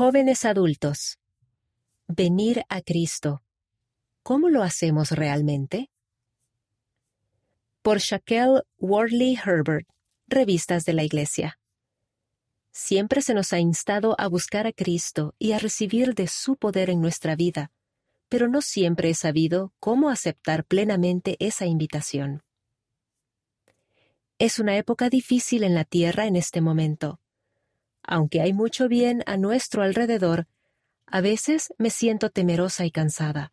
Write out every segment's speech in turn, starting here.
Jóvenes adultos. Venir a Cristo. ¿Cómo lo hacemos realmente? Por Shaquille Wardley Herbert, Revistas de la Iglesia. Siempre se nos ha instado a buscar a Cristo y a recibir de su poder en nuestra vida, pero no siempre he sabido cómo aceptar plenamente esa invitación. Es una época difícil en la tierra en este momento. Aunque hay mucho bien a nuestro alrededor, a veces me siento temerosa y cansada.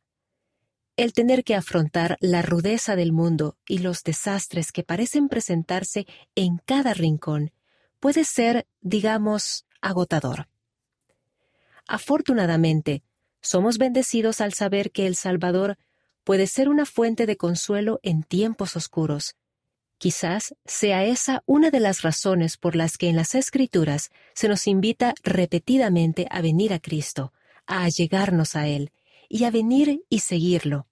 El tener que afrontar la rudeza del mundo y los desastres que parecen presentarse en cada rincón puede ser, digamos, agotador. Afortunadamente, somos bendecidos al saber que el Salvador puede ser una fuente de consuelo en tiempos oscuros. Quizás sea esa una de las razones por las que en las Escrituras se nos invita repetidamente a venir a Cristo, a allegarnos a Él, y a venir y seguirlo.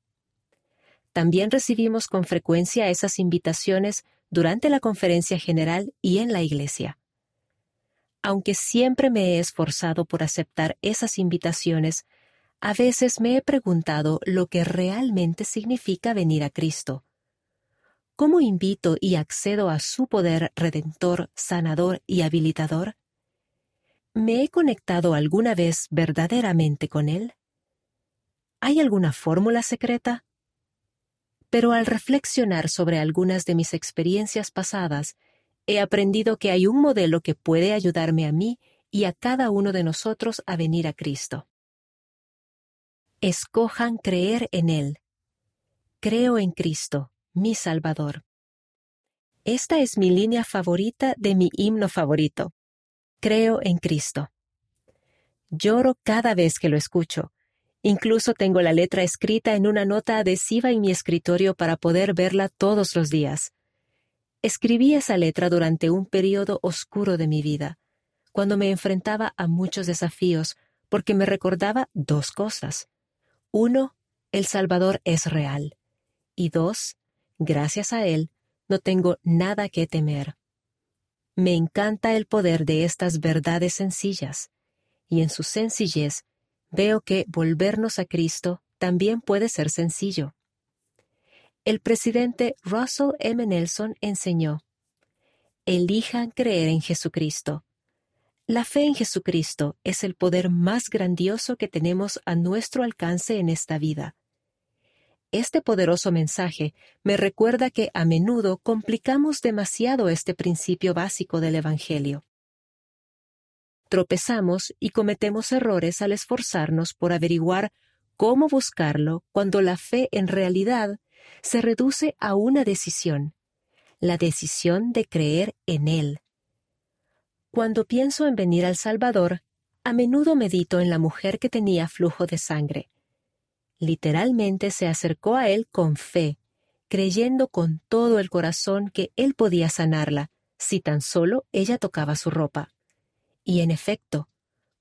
También recibimos con frecuencia esas invitaciones durante la conferencia general y en la iglesia. Aunque siempre me he esforzado por aceptar esas invitaciones, a veces me he preguntado lo que realmente significa venir a Cristo. ¿Cómo invito y accedo a su poder redentor, sanador y habilitador? ¿Me he conectado alguna vez verdaderamente con Él? ¿Hay alguna fórmula secreta? Pero al reflexionar sobre algunas de mis experiencias pasadas, he aprendido que hay un modelo que puede ayudarme a mí y a cada uno de nosotros a venir a Cristo. Escojan creer en Él. Creo en Cristo, mi Salvador. Esta es mi línea favorita de mi himno favorito. Creo en Cristo. Lloro cada vez que lo escucho. Incluso tengo la letra escrita en una nota adhesiva en mi escritorio para poder verla todos los días. Escribí esa letra durante un periodo oscuro de mi vida, cuando me enfrentaba a muchos desafíos, porque me recordaba dos cosas. Uno, el Salvador es real. Y dos, gracias a Él, no tengo nada que temer. Me encanta el poder de estas verdades sencillas, y en su sencillez veo que volvernos a Cristo también puede ser sencillo el presidente Russell M. Nelson enseñó, Elijan creer en Jesucristo. La fe en Jesucristo es el poder más grandioso que tenemos a nuestro alcance en esta vida. Este poderoso mensaje me recuerda que a menudo complicamos demasiado este principio básico del Evangelio. Tropezamos y cometemos errores al esforzarnos por averiguar cómo buscarlo cuando la fe en realidad se reduce a una decisión, la decisión de creer en Él. Cuando pienso en venir al Salvador, a menudo medito en la mujer que tenía flujo de sangre. Literalmente se acercó a Él con fe, creyendo con todo el corazón que Él podía sanarla, si tan solo ella tocaba su ropa. Y en efecto,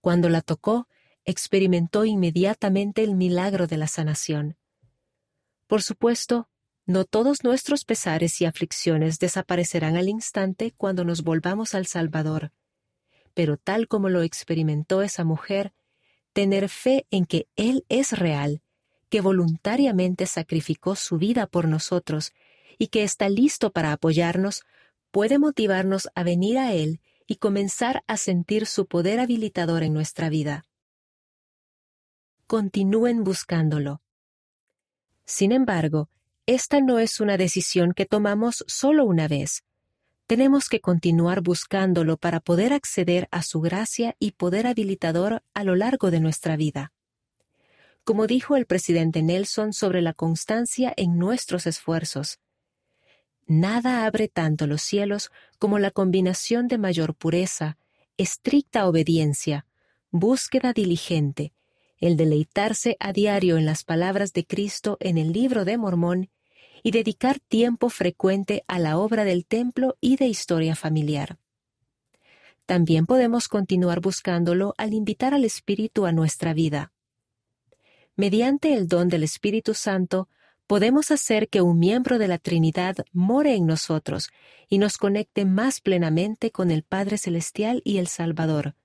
cuando la tocó, experimentó inmediatamente el milagro de la sanación. Por supuesto, no todos nuestros pesares y aflicciones desaparecerán al instante cuando nos volvamos al Salvador, pero tal como lo experimentó esa mujer, tener fe en que Él es real, que voluntariamente sacrificó su vida por nosotros y que está listo para apoyarnos, puede motivarnos a venir a Él y comenzar a sentir su poder habilitador en nuestra vida. Continúen buscándolo. Sin embargo, esta no es una decisión que tomamos solo una vez. Tenemos que continuar buscándolo para poder acceder a su gracia y poder habilitador a lo largo de nuestra vida. Como dijo el presidente Nelson sobre la constancia en nuestros esfuerzos, Nada abre tanto los cielos como la combinación de mayor pureza, estricta obediencia, búsqueda diligente, el deleitarse a diario en las palabras de Cristo en el libro de Mormón y dedicar tiempo frecuente a la obra del templo y de historia familiar. También podemos continuar buscándolo al invitar al Espíritu a nuestra vida. Mediante el don del Espíritu Santo, podemos hacer que un miembro de la Trinidad more en nosotros y nos conecte más plenamente con el Padre Celestial y el Salvador.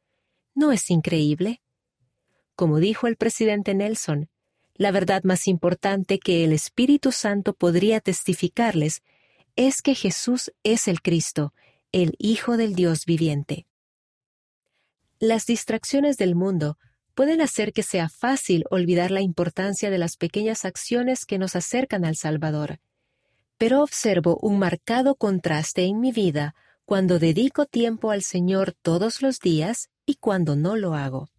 ¿No es increíble? Como dijo el presidente Nelson, la verdad más importante que el Espíritu Santo podría testificarles es que Jesús es el Cristo, el Hijo del Dios viviente. Las distracciones del mundo pueden hacer que sea fácil olvidar la importancia de las pequeñas acciones que nos acercan al Salvador. Pero observo un marcado contraste en mi vida cuando dedico tiempo al Señor todos los días y cuando no lo hago.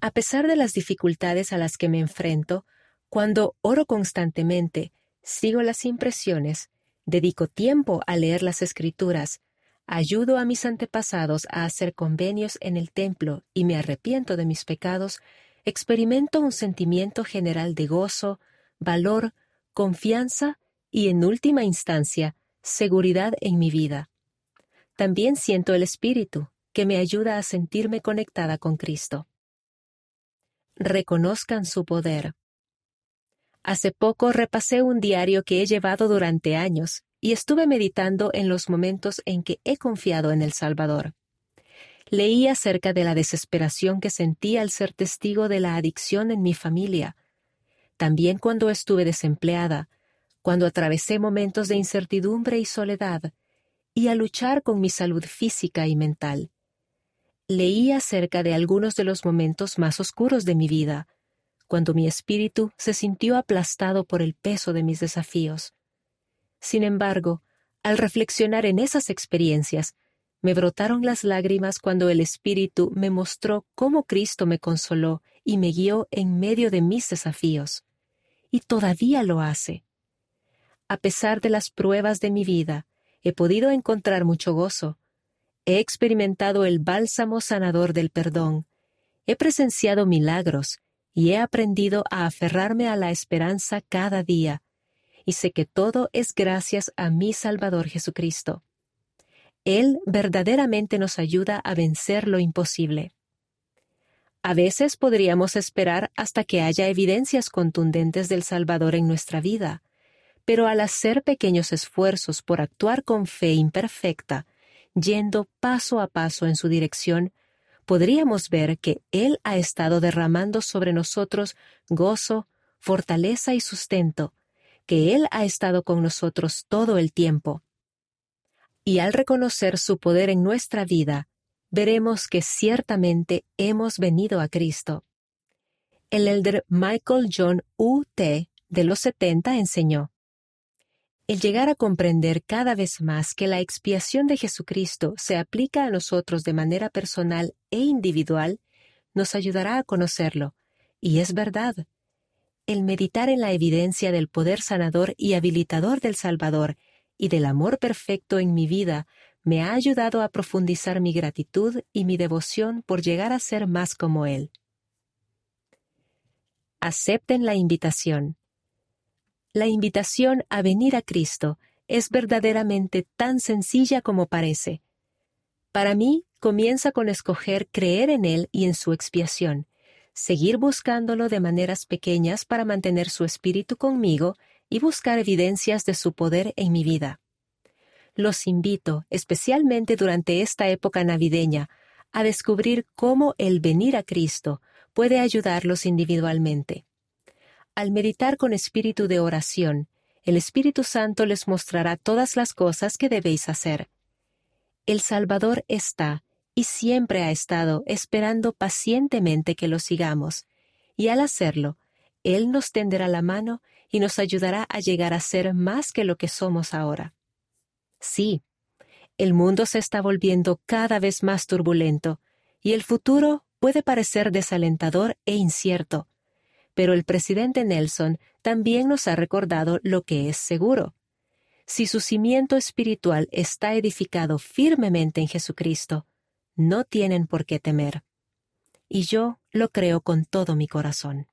A pesar de las dificultades a las que me enfrento, cuando oro constantemente, sigo las impresiones, dedico tiempo a leer las escrituras, ayudo a mis antepasados a hacer convenios en el templo y me arrepiento de mis pecados, experimento un sentimiento general de gozo, valor, confianza y, en última instancia, seguridad en mi vida. También siento el Espíritu, que me ayuda a sentirme conectada con Cristo reconozcan su poder. Hace poco repasé un diario que he llevado durante años y estuve meditando en los momentos en que he confiado en el Salvador. Leí acerca de la desesperación que sentí al ser testigo de la adicción en mi familia. También cuando estuve desempleada, cuando atravesé momentos de incertidumbre y soledad, y a luchar con mi salud física y mental leí acerca de algunos de los momentos más oscuros de mi vida, cuando mi espíritu se sintió aplastado por el peso de mis desafíos. Sin embargo, al reflexionar en esas experiencias, me brotaron las lágrimas cuando el Espíritu me mostró cómo Cristo me consoló y me guió en medio de mis desafíos. Y todavía lo hace. A pesar de las pruebas de mi vida, he podido encontrar mucho gozo, He experimentado el bálsamo sanador del perdón. He presenciado milagros y he aprendido a aferrarme a la esperanza cada día. Y sé que todo es gracias a mi Salvador Jesucristo. Él verdaderamente nos ayuda a vencer lo imposible. A veces podríamos esperar hasta que haya evidencias contundentes del Salvador en nuestra vida, pero al hacer pequeños esfuerzos por actuar con fe imperfecta, yendo paso a paso en su dirección, podríamos ver que Él ha estado derramando sobre nosotros gozo, fortaleza y sustento, que Él ha estado con nosotros todo el tiempo. Y al reconocer su poder en nuestra vida, veremos que ciertamente hemos venido a Cristo. El elder Michael John U. T. de los 70 enseñó, el llegar a comprender cada vez más que la expiación de Jesucristo se aplica a nosotros de manera personal e individual, nos ayudará a conocerlo. Y es verdad. El meditar en la evidencia del poder sanador y habilitador del Salvador y del amor perfecto en mi vida me ha ayudado a profundizar mi gratitud y mi devoción por llegar a ser más como Él. Acepten la invitación la invitación a venir a Cristo es verdaderamente tan sencilla como parece. Para mí, comienza con escoger creer en Él y en su expiación, seguir buscándolo de maneras pequeñas para mantener su espíritu conmigo y buscar evidencias de su poder en mi vida. Los invito, especialmente durante esta época navideña, a descubrir cómo el venir a Cristo puede ayudarlos individualmente. Al meditar con espíritu de oración, el Espíritu Santo les mostrará todas las cosas que debéis hacer. El Salvador está y siempre ha estado esperando pacientemente que lo sigamos, y al hacerlo, Él nos tenderá la mano y nos ayudará a llegar a ser más que lo que somos ahora. Sí, el mundo se está volviendo cada vez más turbulento, y el futuro puede parecer desalentador e incierto, pero el presidente Nelson también nos ha recordado lo que es seguro. Si su cimiento espiritual está edificado firmemente en Jesucristo, no tienen por qué temer. Y yo lo creo con todo mi corazón.